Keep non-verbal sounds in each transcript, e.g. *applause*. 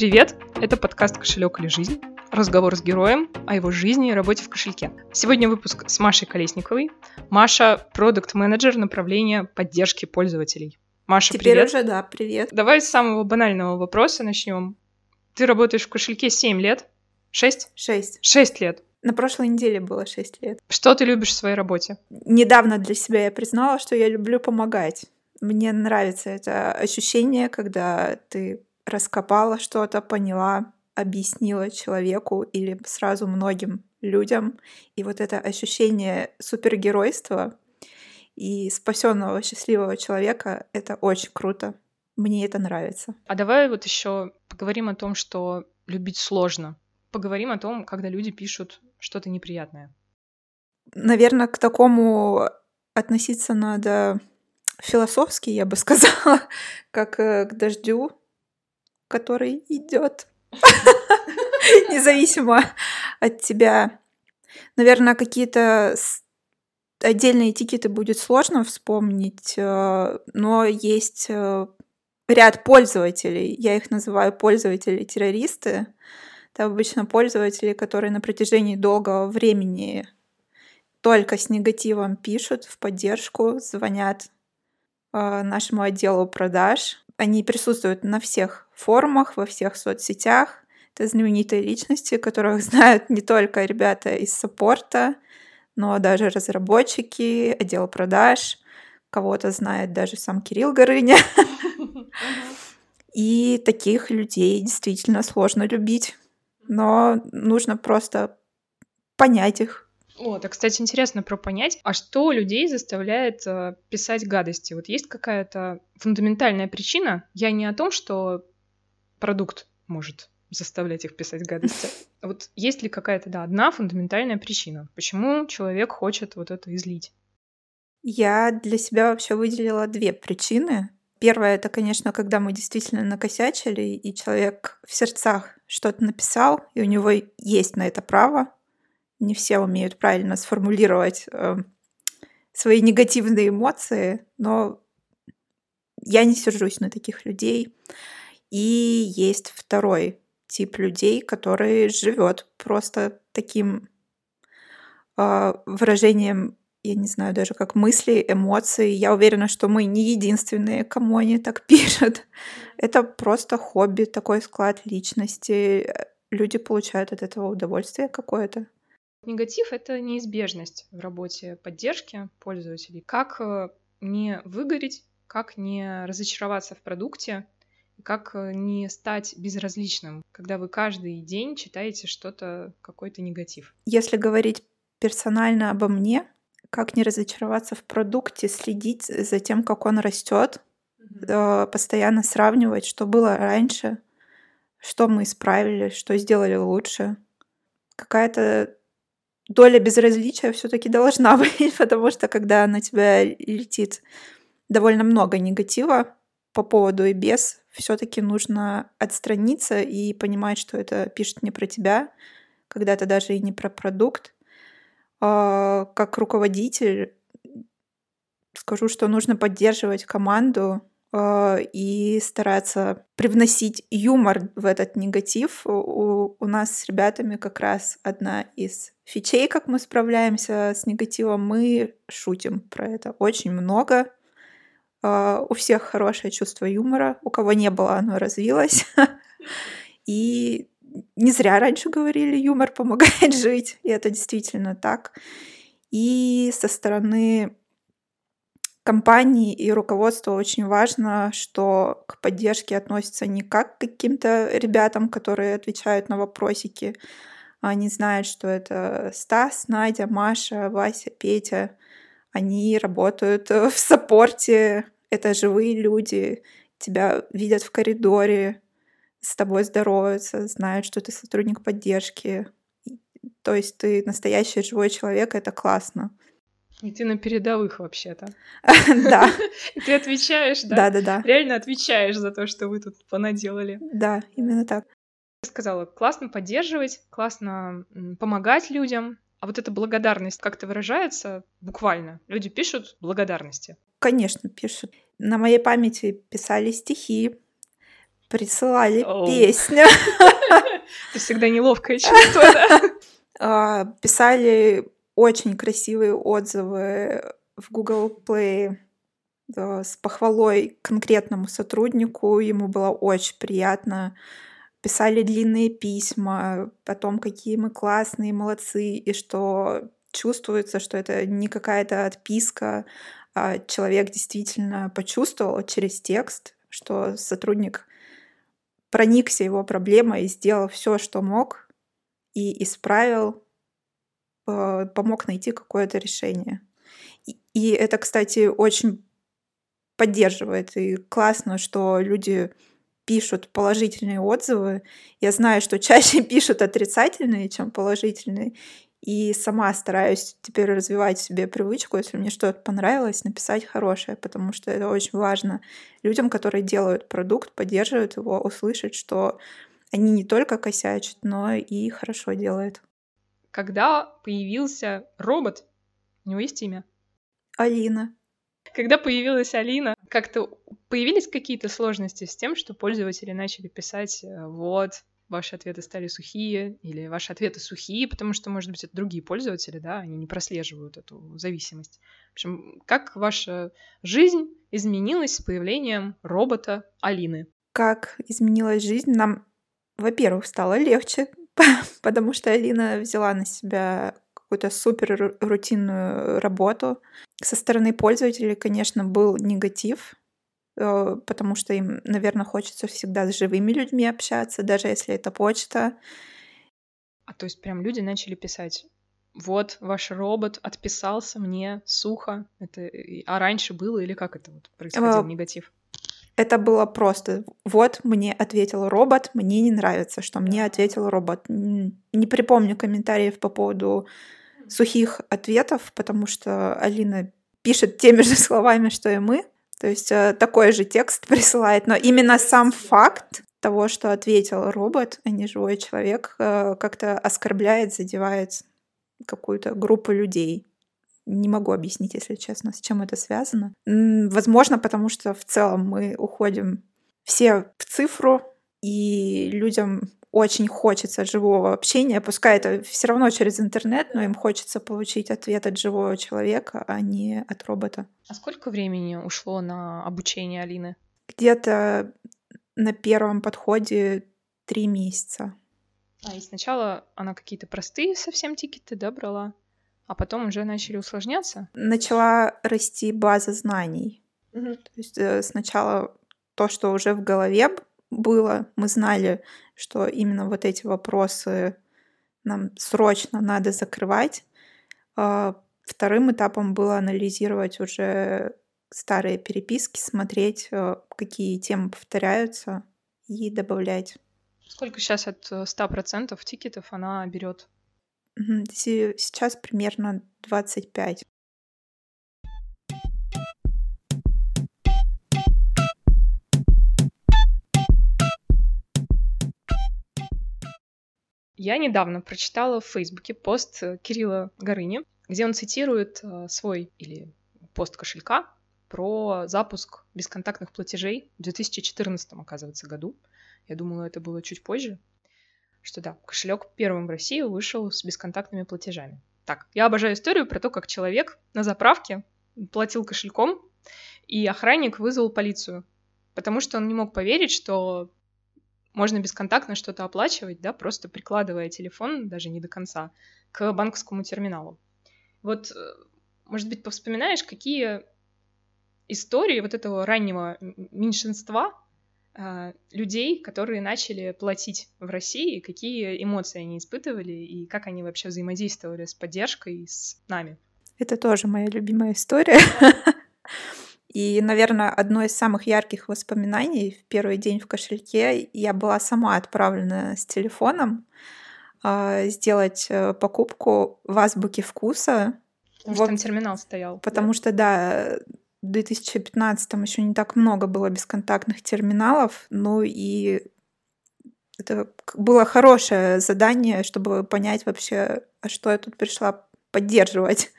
Привет! Это подкаст «Кошелек или жизнь?» Разговор с героем о его жизни и работе в кошельке. Сегодня выпуск с Машей Колесниковой. Маша – продукт-менеджер направления поддержки пользователей. Маша, Теперь привет. уже, да, привет. Давай с самого банального вопроса начнем. Ты работаешь в кошельке 7 лет? 6? Шесть. 6 лет. На прошлой неделе было шесть лет. Что ты любишь в своей работе? Недавно для себя я признала, что я люблю помогать. Мне нравится это ощущение, когда ты раскопала что-то, поняла, объяснила человеку или сразу многим людям. И вот это ощущение супергеройства и спасенного счастливого человека — это очень круто. Мне это нравится. А давай вот еще поговорим о том, что любить сложно. Поговорим о том, когда люди пишут что-то неприятное. Наверное, к такому относиться надо философски, я бы сказала, *laughs* как э, к дождю, который идет независимо от тебя. Наверное, какие-то отдельные тикеты будет сложно вспомнить, э, но есть э, ряд пользователей. Я их называю пользователи-террористы. Это обычно пользователи, которые на протяжении долгого времени только с негативом пишут в поддержку, звонят э, нашему отделу продаж. Они присутствуют на всех форумах, во всех соцсетях. Это знаменитые личности, которых *laughs* знают не только ребята из саппорта, но даже разработчики, отдел продаж. Кого-то знает даже сам Кирилл Горыня. *laughs* И таких людей действительно сложно любить. Но нужно просто понять их. О, это, кстати, интересно про понять, а что людей заставляет э, писать гадости? Вот есть какая-то фундаментальная причина? Я не о том, что продукт может заставлять их писать гадости. *laughs* Вот есть ли какая-то, да, одна фундаментальная причина, почему человек хочет вот это излить? Я для себя вообще выделила две причины. Первая это, конечно, когда мы действительно накосячили, и человек в сердцах что-то написал, и у него есть на это право. Не все умеют правильно сформулировать э, свои негативные эмоции, но я не сержусь на таких людей. И есть второй тип людей, который живет просто таким э, выражением я не знаю даже как мысли, эмоции. Я уверена, что мы не единственные, кому они так *laughs* пишут. Это просто хобби, такой склад личности. Люди получают от этого удовольствие какое-то. Негатив — это неизбежность в работе поддержки пользователей. Как э, не выгореть, как не разочароваться в продукте, как э, не стать безразличным, когда вы каждый день читаете что-то, какой-то негатив. Если говорить персонально обо мне, как не разочароваться в продукте, следить за тем, как он растет, э, постоянно сравнивать, что было раньше, что мы исправили, что сделали лучше. Какая-то доля безразличия все-таки должна *laughs* быть, потому что когда на тебя летит довольно много негатива по поводу и без, все-таки нужно отстраниться и понимать, что это пишет не про тебя, когда-то даже и не про продукт, а, как руководитель скажу, что нужно поддерживать команду а, и стараться привносить юмор в этот негатив. У, у нас с ребятами как раз одна из фичей, как мы справляемся с негативом, мы шутим про это очень много. А, У всех хорошее чувство юмора, у кого не было, оно развилось. *laughs* И не зря раньше говорили, юмор помогает *laughs* жить, и это действительно так. И со стороны компании и руководства очень важно, что к поддержке относятся не как к каким-то ребятам, которые отвечают на вопросики, они знают, что это Стас, Надя, Маша, Вася, Петя. Они работают в саппорте, это живые люди, тебя видят в коридоре, с тобой здороваются, знают, что ты сотрудник поддержки. То есть ты настоящий живой человек, это классно. И ты на передовых вообще-то. *laughs* Да, *laughs* И ты отвечаешь, да? да, да, да. Реально отвечаешь за то, что вы тут понаделали. Да, именно так. Ты сказала, классно поддерживать, классно помогать людям. А вот эта благодарность как-то выражается буквально. Люди пишут благодарности. Конечно, пишут. На моей памяти писали стихи, Присылали oh. песню. *laughs* Это всегда неловкое чувство, да? *laughs* А, писали очень красивые отзывы в Google Play с похвалой конкретному сотруднику. Ему было очень приятно. Писали длинные письма о том, какие мы классные, молодцы, и что чувствуется, что это не какая-то отписка, а человек действительно почувствовал через текст, что сотрудник проникся его проблемой и сделал все, что мог, и исправил, э, помог найти какое-то решение. И это, кстати, очень поддерживает. И классно, что люди пишут положительные отзывы. Я знаю, что чаще *laughs* пишут отрицательные, чем положительные. И сама стараюсь теперь развивать в себе привычку, если мне что-то понравилось, написать хорошее, потому что это очень важно людям, которые делают продукт, поддерживают его, услышать, что они не только косячат, но и хорошо делают. Когда появился робот, у него есть имя? Алина. Когда появилась Алина, как-то появились какие-то сложности с тем, что пользователи начали писать э, «Вот, ваши ответы стали сухие, или ваши ответы сухие, потому что, может быть, это другие пользователи, да, они не прослеживают эту зависимость. В общем, как ваша жизнь изменилась с появлением робота Алины? Как изменилась жизнь? Нам, во-первых, стало легче, *laughs* потому что Алина взяла на себя какую-то супер рутинную работу. Со стороны пользователей, конечно, был негатив, Э, потому что им, наверное, хочется всегда с живыми людьми общаться, даже если это почта. А то есть прям люди начали писать, вот ваш робот отписался мне сухо, это, а раньше было или как это вот происходил а, негатив? Это было просто, вот мне ответил робот, мне не нравится, что мне ответил робот. Не припомню комментариев по поводу сухих ответов, потому что Алина пишет теми же *laughs* словами, что и мы. То есть э, такой же текст присылает, но именно сам факт того, что ответил робот, а не живой человек, э, как-то оскорбляет, задевает какую-то группу людей. Не могу объяснить, если честно, с чем это связано. Возможно, потому что в целом мы уходим все в цифру, и людям очень хочется живого общения, пускай это все равно через интернет, но им хочется получить ответ от живого человека, а не от робота. А сколько времени ушло на обучение Алины? Где-то на первом подходе три месяца. А и сначала она какие-то простые совсем тикеты, да, брала, а потом уже начали усложняться? Начала расти база знаний. Угу. То есть э, сначала то, что уже в голове было. Мы знали, что именно вот эти вопросы нам срочно надо закрывать. А, вторым этапом было анализировать уже старые переписки, смотреть, э, какие темы повторяются и добавлять. Сколько сейчас от 100% э, тикетов она берет? Сейчас примерно 25. Я недавно прочитала в Фейсбуке пост э, Кирилла Горыни, где он цитирует э, свой или пост кошелька про запуск бесконтактных платежей в 2014, оказывается, году. Я думала, это было чуть позже. Что да, кошелек первым в России вышел с бесконтактными платежами. Так, я обожаю историю про то, как человек на заправке платил кошельком, и охранник вызвал полицию, потому что он не мог поверить, что можно бесконтактно что-то оплачивать, да, просто прикладывая телефон, даже не до конца, к банковскому терминалу. Вот, э, может быть, повспоминаешь, какие истории вот этого раннего меньшинства э, людей, которые начали платить в России, какие эмоции они испытывали и как они вообще взаимодействовали с поддержкой с нами. Это тоже моя любимая история. *laughs* И, наверное, одно из самых ярких воспоминаний в первый день в кошельке я была сама отправлена с телефоном э, сделать покупку в азбуке вкуса. Потому вот, что там терминал стоял. Потому да? что, да, в 2015 еще не так много было бесконтактных терминалов, ну и это было хорошее задание, чтобы понять вообще, а что я тут пришла поддерживать.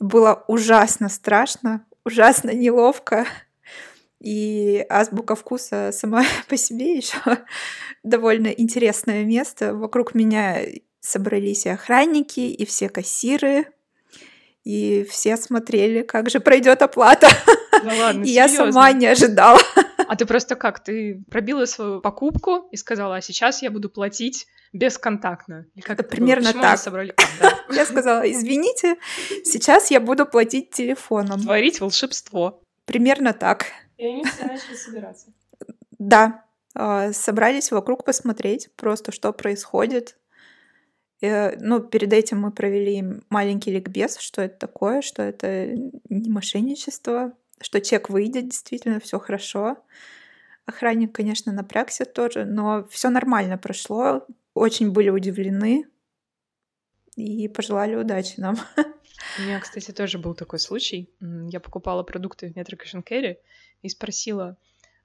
Было ужасно страшно, ужасно неловко. И азбука вкуса сама *laughs* по себе еще довольно интересное место. Вокруг меня собрались и охранники, и все кассиры, и все смотрели, как же пройдет оплата. Да ладно, и я сама не ожидала. А ты просто как? Ты пробила свою покупку и сказала, а сейчас я буду платить бесконтактно. Или как это примерно было? так. Собрали? *laughs* Я сказала, извините, сейчас я буду платить телефоном. Творить волшебство. Примерно так. И они все начали собираться. Да, а, собрались вокруг посмотреть просто, что происходит. Э, ну, перед этим мы провели маленький ликбез, что это такое, что это не мошенничество, что чек выйдет, действительно, все хорошо. Охранник, конечно, напрягся тоже, но все нормально прошло. Очень были удивлены и пожелали удачи нам. *laughs* У меня, кстати, тоже был такой случай. Я покупала продукты в Metro Cash and Carry и спросила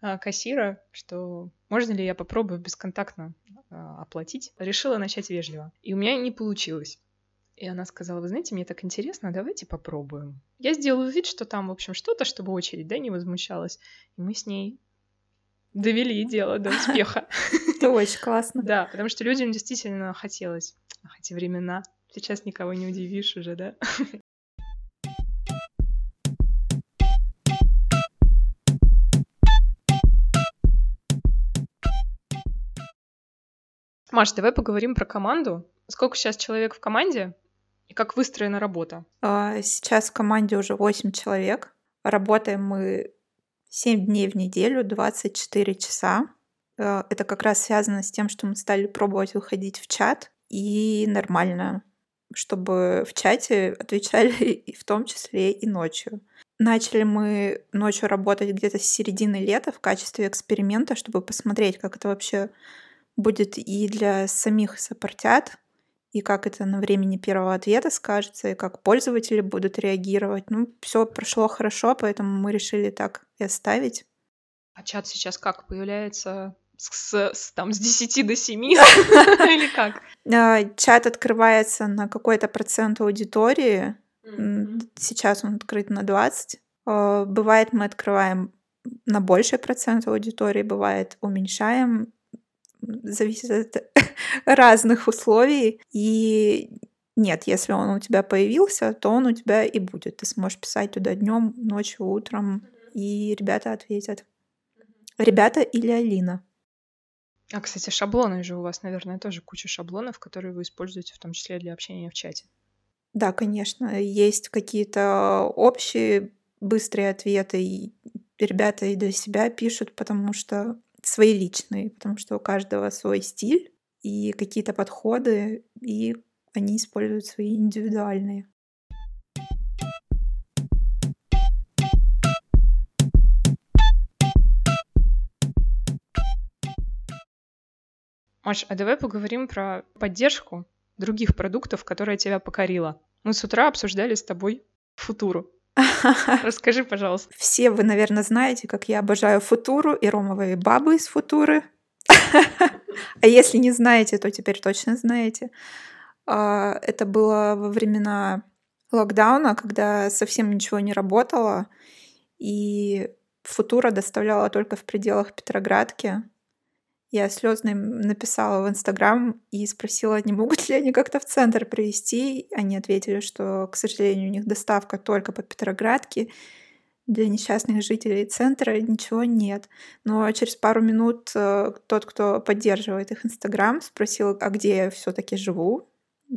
а, кассира, что можно ли я попробую бесконтактно а, оплатить. Решила начать вежливо. И у меня не получилось. И она сказала, вы знаете, мне так интересно, давайте попробуем. Я сделаю вид, что там, в общем, что-то, чтобы очередь, да, не возмущалась. И мы с ней довели дело до успеха. *laughs* Это очень классно. Да, потому что людям действительно хотелось. Ах, эти времена. Сейчас никого не удивишь уже, да? Маш, давай поговорим про команду. Сколько сейчас человек в команде и как выстроена работа? А, сейчас в команде уже 8 человек. Работаем мы 7 дней в неделю, 24 часа. А, это как раз связано с тем, что мы стали пробовать выходить в чат. И нормально, чтобы в чате отвечали *laughs* и в том числе и ночью. Начали мы ночью работать где-то с середины лета в качестве эксперимента, чтобы посмотреть, как это вообще будет и для самих сопортят, и как это на времени первого ответа скажется, и как пользователи будут реагировать. Ну, все прошло хорошо, поэтому мы решили так и оставить. А чат сейчас как появляется? С, с, там, с 10 до 7 *laughs* или как? А, чат открывается на какой-то процент аудитории. Сейчас он открыт на 20. А, бывает, мы открываем на больший процент аудитории, бывает, уменьшаем зависит от *laughs* разных условий. И нет, если он у тебя появился, то он у тебя и будет. Ты сможешь писать туда днем, ночью, утром, и ребята ответят. Ребята или Алина. А, кстати, шаблоны же у вас, наверное, тоже куча шаблонов, которые вы используете в том числе для общения в чате. Да, конечно. Есть какие-то общие быстрые ответы, и ребята и для себя пишут, потому что свои личные, потому что у каждого свой стиль и какие-то подходы, и они используют свои индивидуальные. Маш, а давай поговорим про поддержку других продуктов, которая тебя покорила. Мы с утра обсуждали с тобой футуру. *laughs* Расскажи, пожалуйста. Все вы, наверное, знаете, как я обожаю футуру и ромовые бабы из футуры. *laughs* А если не знаете, то теперь точно знаете. А, это было во времена локдауна, когда совсем ничего не работало, и футура доставляла только в пределах Петроградки. Я слезно написала в Инстаграм и спросила, не могут ли они как-то в центр привезти. Они ответили, что, к сожалению, у них доставка только по Петроградке. Для несчастных жителей центра ничего нет. Но через пару минут э, тот, кто поддерживает их Инстаграм, спросил, а где я все-таки живу.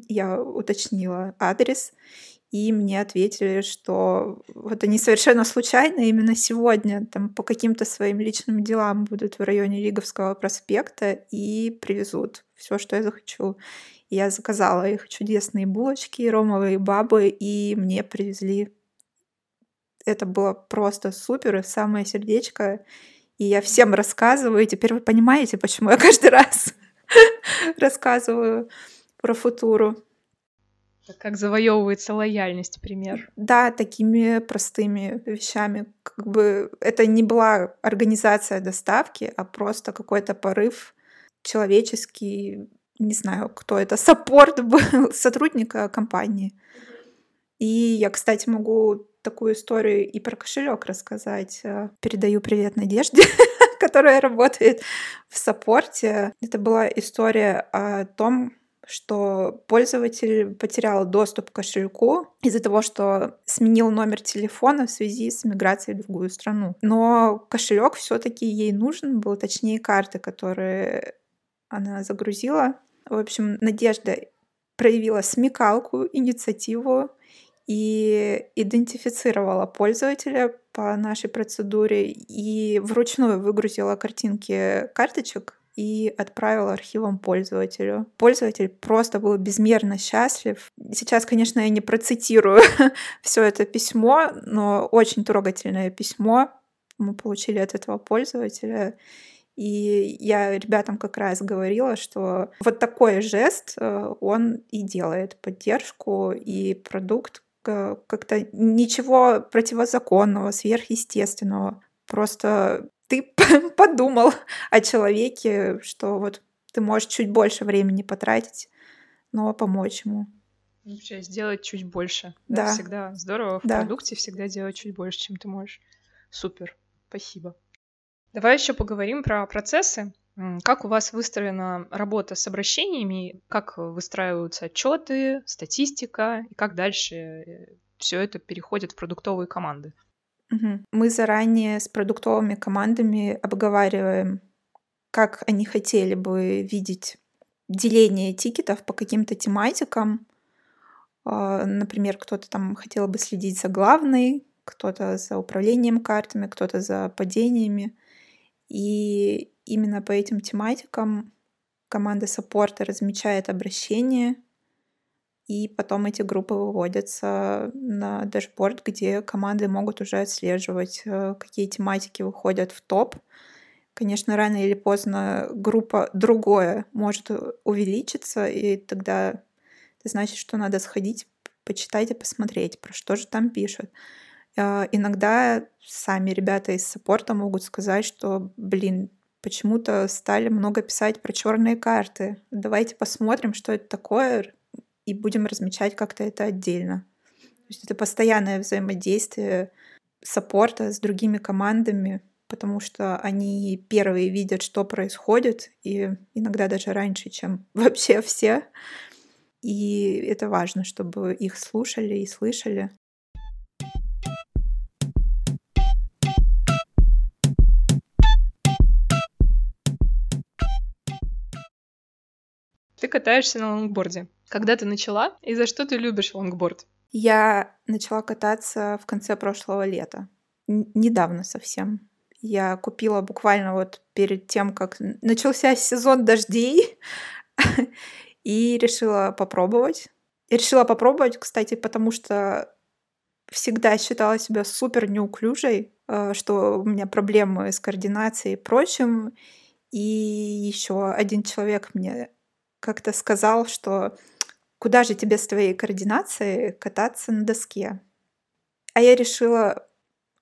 Я уточнила адрес, и мне ответили, что вот они совершенно случайно именно сегодня там по каким-то своим личным делам будут в районе Лиговского проспекта и привезут все, что я захочу. Я заказала их чудесные булочки, ромовые бабы, и мне привезли. Это было просто супер, и самое сердечко. И я всем рассказываю, и теперь вы понимаете, почему я каждый *laughs* раз рассказываю про футуру. Как завоевывается лояльность, пример. Да, такими простыми вещами. Как бы это не была организация доставки, а просто какой-то порыв человеческий, не знаю, кто это, саппорт *laughs* был сотрудника компании. И я, кстати, могу такую историю и про кошелек рассказать. Э, передаю привет Надежде, *laughs* которая работает в саппорте. Это была история о том, что пользователь потерял доступ к кошельку из-за того, что сменил номер телефона в связи с миграцией в другую страну. Но кошелек все-таки ей нужен был, точнее карты, которые она загрузила. В общем, Надежда проявила смекалку, инициативу и идентифицировала пользователя по нашей процедуре и вручную выгрузила картинки карточек и отправила архивом пользователю. Пользователь просто был безмерно счастлив. Сейчас, конечно, я не процитирую *laughs* все это письмо, но очень трогательное письмо мы получили от этого пользователя. И я ребятам как раз говорила, что вот такой жест, э, он и делает поддержку, и продукт как-то ничего противозаконного, сверхъестественного. Просто ты *laughs* подумал о человеке, что вот ты можешь чуть больше времени потратить, но помочь ему. Вообще сделать чуть больше. Да. да. Всегда здорово в да. продукте всегда делать чуть больше, чем ты можешь. Супер. Спасибо. Давай еще поговорим про процессы. Как у вас выстроена работа с обращениями? Как выстраиваются отчеты, статистика? И как дальше э, все это переходит в продуктовые команды? Мы заранее с продуктовыми командами обговариваем, как они хотели бы видеть деление тикетов по каким-то тематикам. А, например, кто-то там хотел бы следить за главной, кто-то за управлением картами, кто-то за падениями. И именно по этим тематикам команда саппорта размечает обращение, и потом эти группы выводятся на дашборд, где команды могут уже отслеживать, э, какие тематики выходят в топ. Конечно, рано или поздно группа другое может увеличиться, и тогда это значит, что надо сходить, почитать и посмотреть, про что же там пишут. А, иногда сами ребята из саппорта могут сказать, что, блин, почему-то стали много писать про черные карты. Давайте посмотрим, что это такое, и будем размечать как-то это отдельно. То есть это постоянное взаимодействие саппорта с другими командами, потому что они первые видят, что происходит, и иногда даже раньше, чем *laughs* вообще все. И это важно, чтобы их слушали и слышали. Ты катаешься на лонгборде. Когда ты начала и за что ты любишь лонгборд? Я начала кататься в конце прошлого лета. Н- недавно совсем. Я купила буквально вот перед тем, как начался сезон дождей, *laughs* и решила попробовать. И решила попробовать, кстати, потому что всегда считала себя супер неуклюжей, э, что у меня проблемы с координацией и прочим. И еще один человек мне как-то сказал, что куда же тебе с твоей координацией кататься на доске? А я решила,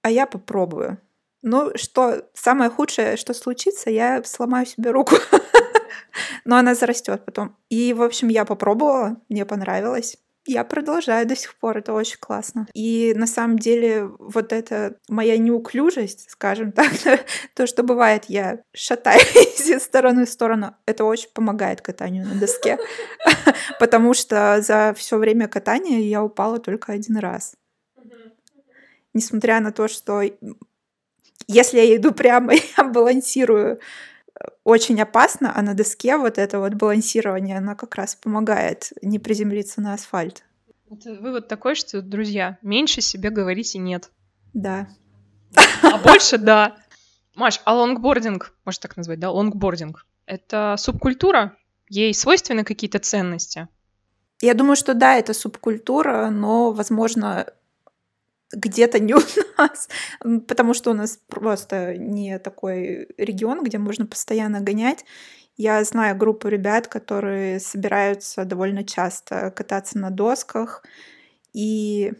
а я попробую. Ну, что самое худшее, что случится, я сломаю себе руку. *laughs* Но она зарастет потом. И, в общем, я попробовала, мне понравилось я продолжаю до сих пор, это очень классно. И на самом деле вот эта моя неуклюжесть, скажем *laughs* так, то, что бывает, я шатаюсь из стороны в сторону, это очень помогает катанию на доске, *laughs* потому что за все время катания я упала только один раз. Несмотря на то, что если я иду прямо, *laughs* я балансирую очень опасно, а на доске вот это вот балансирование, оно как раз помогает не приземлиться на асфальт. Это вывод такой, что, друзья, меньше себе говорите «нет». Да. А больше «да». Маш, а лонгбординг, можно так назвать, да, лонгбординг, это субкультура? Ей свойственны какие-то ценности? Я думаю, что да, это субкультура, но, возможно, где-то не *laughs* у нас, потому что у нас просто не такой регион, где можно постоянно гонять. Я знаю группу ребят, которые собираются довольно часто кататься на досках, и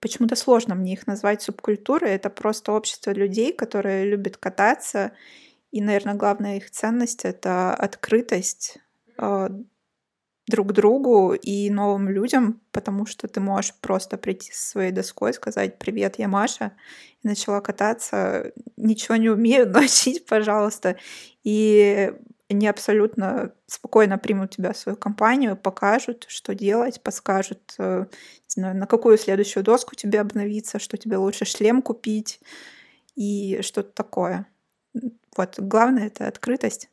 почему-то сложно мне их назвать субкультурой. Это просто общество людей, которые любят кататься, и, наверное, главная их ценность — это открытость, а, друг другу и новым людям, потому что ты можешь просто прийти со своей доской, сказать «Привет, я Маша», и начала кататься, ничего не умею, *laughs* научить, пожалуйста. И они абсолютно спокойно примут тебя в свою компанию, покажут, что делать, подскажут, э, не знаю, на какую следующую доску тебе обновиться, что тебе лучше шлем купить и что-то такое. Вот, главное — это открытость.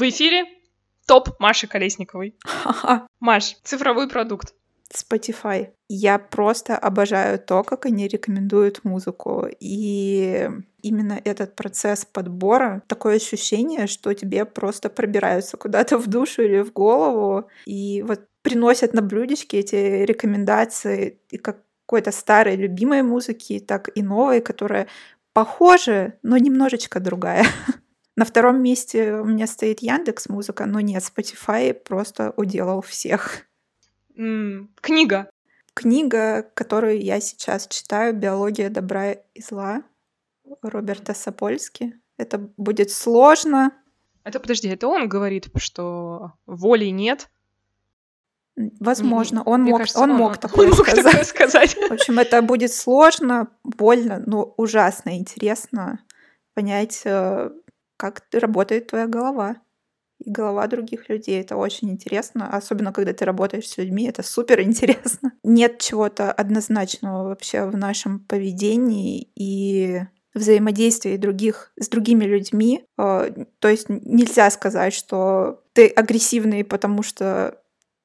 В эфире топ Маши Колесниковой. Маш, цифровой продукт. Spotify. Я просто обожаю то, как они рекомендуют музыку. И именно этот процесс подбора, такое ощущение, что тебе просто пробираются куда-то в душу или в голову. И вот приносят на блюдечке эти рекомендации и как какой-то старой любимой музыки, так и новой, которая похожа, но немножечко другая. *laughs* На втором месте у меня стоит Яндекс Музыка, но нет, Spotify просто уделал всех. М, Книга. Книга, которую я сейчас читаю, «Биология добра и зла» Роберта Сапольски. Это будет сложно. Это, подожди, это он говорит, что воли нет? Возможно, он мог, кажется, он, он мог такое *laughs* он сказать. Такое *laughs* сказать. В общем, это будет сложно, больно, но ужасно интересно понять, э, как работает твоя голова и голова других людей. Это очень интересно, особенно когда ты работаешь с людьми, это супер интересно. *laughs* Нет чего-то однозначного вообще в нашем поведении и взаимодействии других с другими людьми. А, то есть нельзя сказать, что ты агрессивный, потому что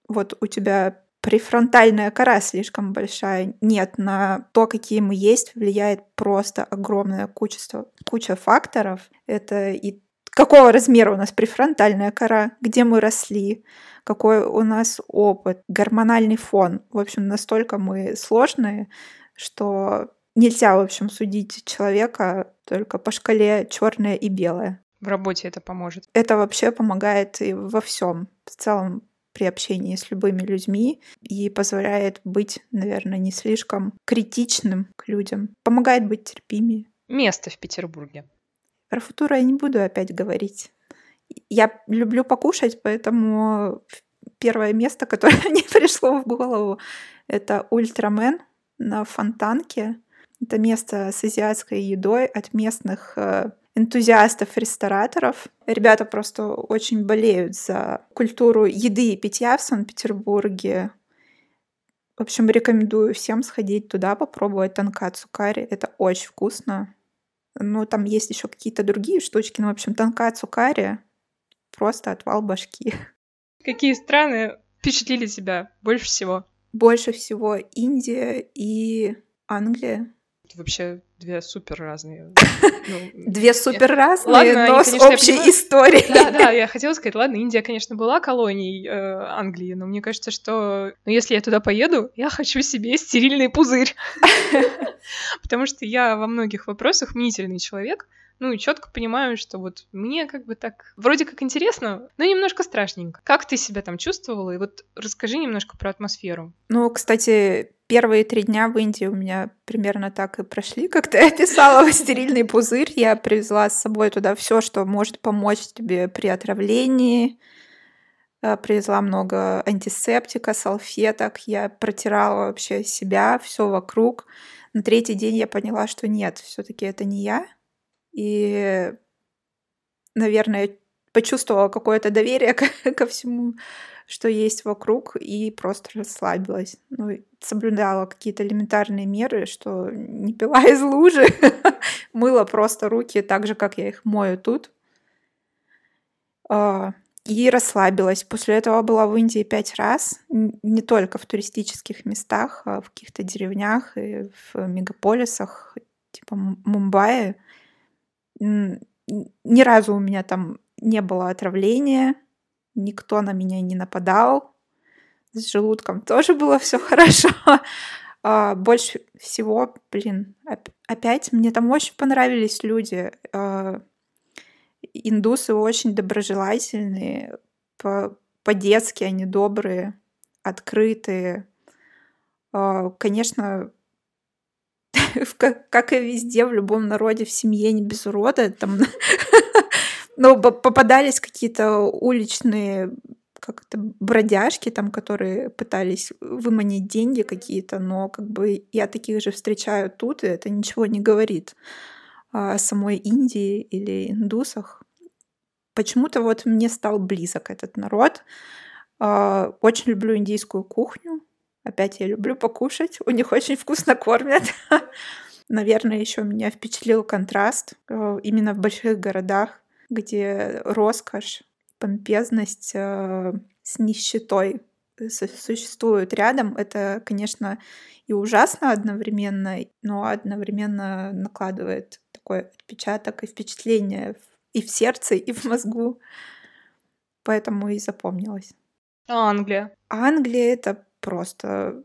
вот у тебя префронтальная кора слишком большая. Нет, на то, какие мы есть, влияет просто огромное кучество, куча факторов. Это и какого размера у нас префронтальная кора, где мы росли, какой у нас опыт, гормональный фон. В общем, настолько мы сложные, что нельзя, в общем, судить человека только по шкале черное и белое. В работе это поможет. Это вообще помогает и во всем. В целом при общении с любыми людьми и позволяет быть, наверное, не слишком критичным к людям. Помогает быть терпимее. Место в Петербурге. Про футуро я не буду опять говорить. Я люблю покушать, поэтому первое место, которое *laughs* мне пришло в голову, это Ультрамен на Фонтанке. Это место с азиатской едой от местных э, энтузиастов-рестораторов. Ребята просто очень болеют за культуру еды и питья в Санкт-Петербурге. В общем, рекомендую всем сходить туда, попробовать танкацу карри. Это очень вкусно. Ну, там есть еще какие-то другие штучки. Ну, в общем, танкацу карри просто отвал башки. Какие страны впечатлили тебя больше всего? Больше всего Индия и Англия. Это вообще две супер разные. *laughs* Ну, две супер разные, но с общей историей. Да, да, я хотела сказать, ладно, Индия, конечно, была колонией э, Англии, но мне кажется, что ну, если я туда поеду, я хочу себе стерильный пузырь. *laughs* Потому что я во многих вопросах мнительный человек, ну и четко понимаю, что вот мне как бы так вроде как интересно, но немножко страшненько. Как ты себя там чувствовала? И вот расскажи немножко про атмосферу. Ну, кстати, первые три дня в Индии у меня примерно так и прошли, *laughs* как ты описала, стерильный пузырь. Я привезла с собой туда все, что может помочь тебе при отравлении. Э, привезла много антисептика, салфеток. Я протирала вообще себя, все вокруг. На третий день я поняла, что нет, все-таки это не я. И, наверное, почувствовала какое-то доверие *laughs* ко, ко всему, что есть вокруг, и просто расслабилась. Ну, соблюдала какие-то элементарные меры, что не пила *laughs* из лужи, *laughs* мыла просто руки так же, как я их мою тут. А, и расслабилась. После этого была в Индии пять раз, не только в туристических местах, а в каких-то деревнях и в мегаполисах, типа Мумбаи. Ни разу у меня там не было отравления, никто на меня не нападал. С желудком тоже было все *laughs* хорошо. А, больше всего, блин, опять мне там очень понравились люди. А, индусы очень доброжелательные, по- по-детски они добрые, открытые. А, конечно, *laughs* как и везде, в любом народе, в семье не без урода. Там, *laughs* ну, попадались какие-то уличные как это, бродяжки, там, которые пытались выманить деньги какие-то, но как бы я таких же встречаю тут, и это ничего не говорит о самой Индии или индусах. Почему-то вот мне стал близок этот народ. А, очень люблю индийскую кухню. Опять я люблю покушать. У них очень вкусно кормят. *laughs* Наверное, еще меня впечатлил контраст э, именно в больших городах, где роскошь, помпезность э, с нищетой существуют рядом. Это, конечно, и ужасно одновременно, но одновременно накладывает такой отпечаток и впечатление и в сердце, и в мозгу. Поэтому и запомнилось. А Англия? Англия — это просто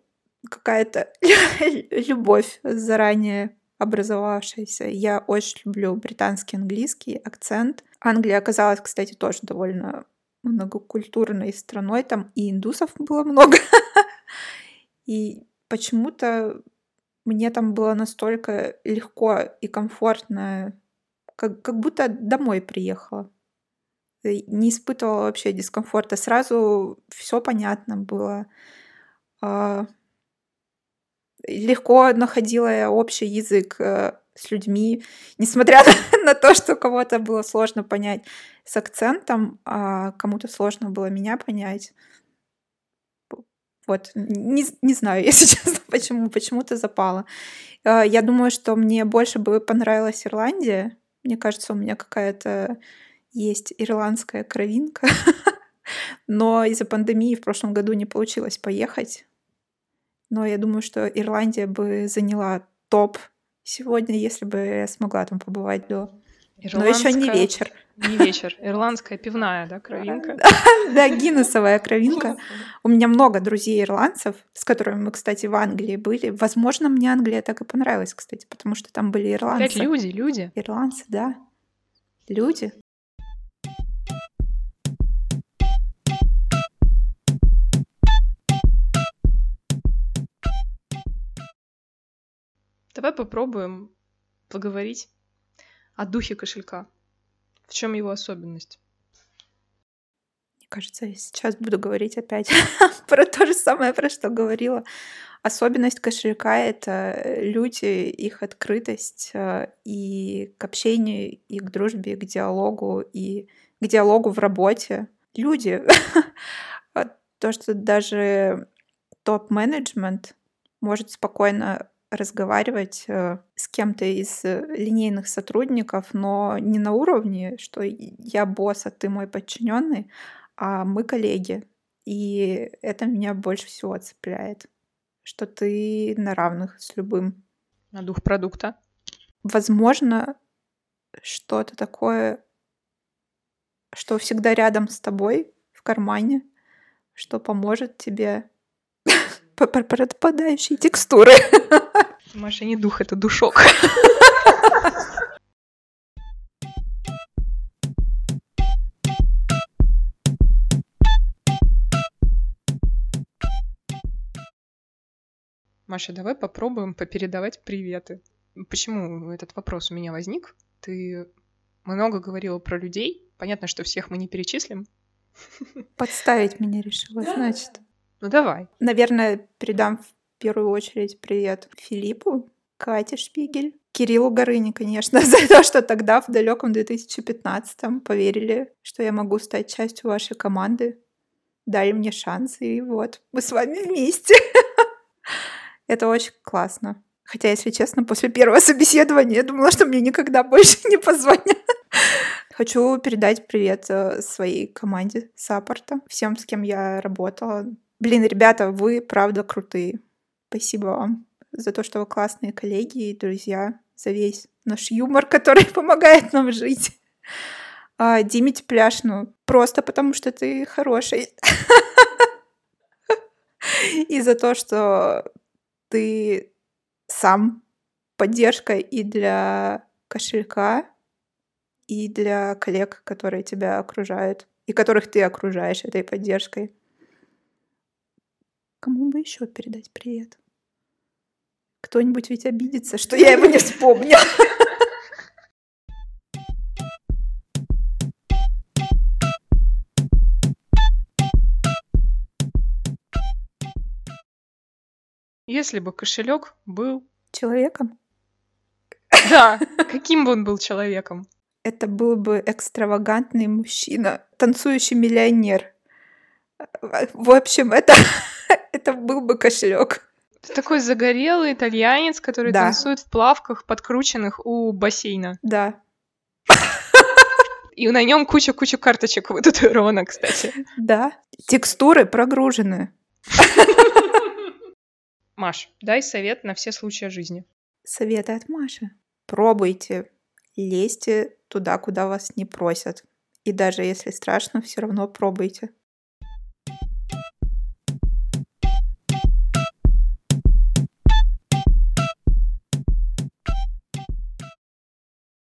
какая-то *laughs* любовь заранее образовавшаяся. Я очень люблю британский английский акцент. Англия оказалась, кстати, тоже довольно многокультурной страной. Там и индусов было много. *laughs* И почему-то мне там было настолько легко и комфортно, как, как будто домой приехала. Не испытывала вообще дискомфорта. Сразу все понятно было. А, легко находила общий язык э, с людьми, несмотря *laughs* на то, что кого-то было сложно понять с акцентом, а кому-то сложно было меня понять. Вот, не, не знаю, *laughs* если честно, почему, почему-то запало. Э, я думаю, что мне больше бы понравилась Ирландия. Мне кажется, у меня какая-то есть ирландская кровинка. *laughs* Но из-за пандемии в прошлом году не получилось поехать. Но я думаю, что Ирландия бы заняла топ сегодня, если бы я смогла там побывать до. Но еще не вечер. Не вечер. Ирландская пивная, да, кровинка? Да, *laughs* гиннесовая кровинка. У меня много друзей ирландцев, с которыми мы, кстати, в Англии были. Возможно, мне Англия так и понравилась, кстати, потому что там были ирландцы. Опять люди, люди. Ирландцы, да. Люди. Давай попробуем поговорить о духе кошелька. В чем его особенность? Мне кажется, я сейчас буду говорить опять *laughs* про то же самое, про что говорила. Особенность кошелька — это люди, их открытость э, и к общению, и к дружбе, и к диалогу, и к диалогу в работе. Люди. *laughs* То, что даже топ-менеджмент может спокойно разговаривать э, с кем-то из э, линейных сотрудников, но не на уровне, что я босс, а ты мой подчиненный, а мы коллеги. И это меня больше всего цепляет, что ты на равных с любым. На дух продукта? Возможно, что-то такое, что всегда рядом с тобой, в кармане, что поможет тебе пропадающие текстуры. *laughs* Маша, не дух, это душок. Маша, давай попробуем попередавать приветы. Почему этот вопрос у меня возник? Ты много говорила про людей. Понятно, что всех мы не перечислим. Подставить меня решила, значит. Ну давай. Наверное, передам в первую очередь привет Филиппу, Кате Шпигель, Кириллу Горыне, конечно, *laughs* за то, что тогда, в далеком 2015-м, поверили, что я могу стать частью вашей команды, дали мне шанс, и вот, мы с вами вместе. *laughs* Это очень классно. Хотя, если честно, после первого *laughs* собеседования я думала, что мне никогда больше не позвонят. Хочу передать привет э, своей команде саппорта, всем, с кем я работала, Блин, ребята, вы правда крутые. Спасибо вам за то, что вы классные коллеги и друзья, за весь наш юмор, который *laughs* помогает нам жить. А, Диме Тепляш, ну, просто потому что ты хороший. *laughs* И за то, что ты сам поддержка и для кошелька, и для коллег, которые тебя окружают, и которых ты окружаешь этой поддержкой. Кому бы еще передать привет? Кто-нибудь ведь обидится, что я его не вспомню. Если бы кошелек был Человеком? Да, каким бы он был человеком? Это был бы экстравагантный мужчина, танцующий миллионер. В общем, это, это был бы кошелек. Такой загорелый итальянец, который Да. танцует в плавках, подкрученных у бассейна. Да, И на нем куча-куча карточек вытатуировано, кстати. да. Текстуры прогружены. Маш, дай совет на все случаи жизни. Советы от Маши. Пробуйте, лезьте туда, куда вас не просят. И даже если страшно, все равно пробуйте.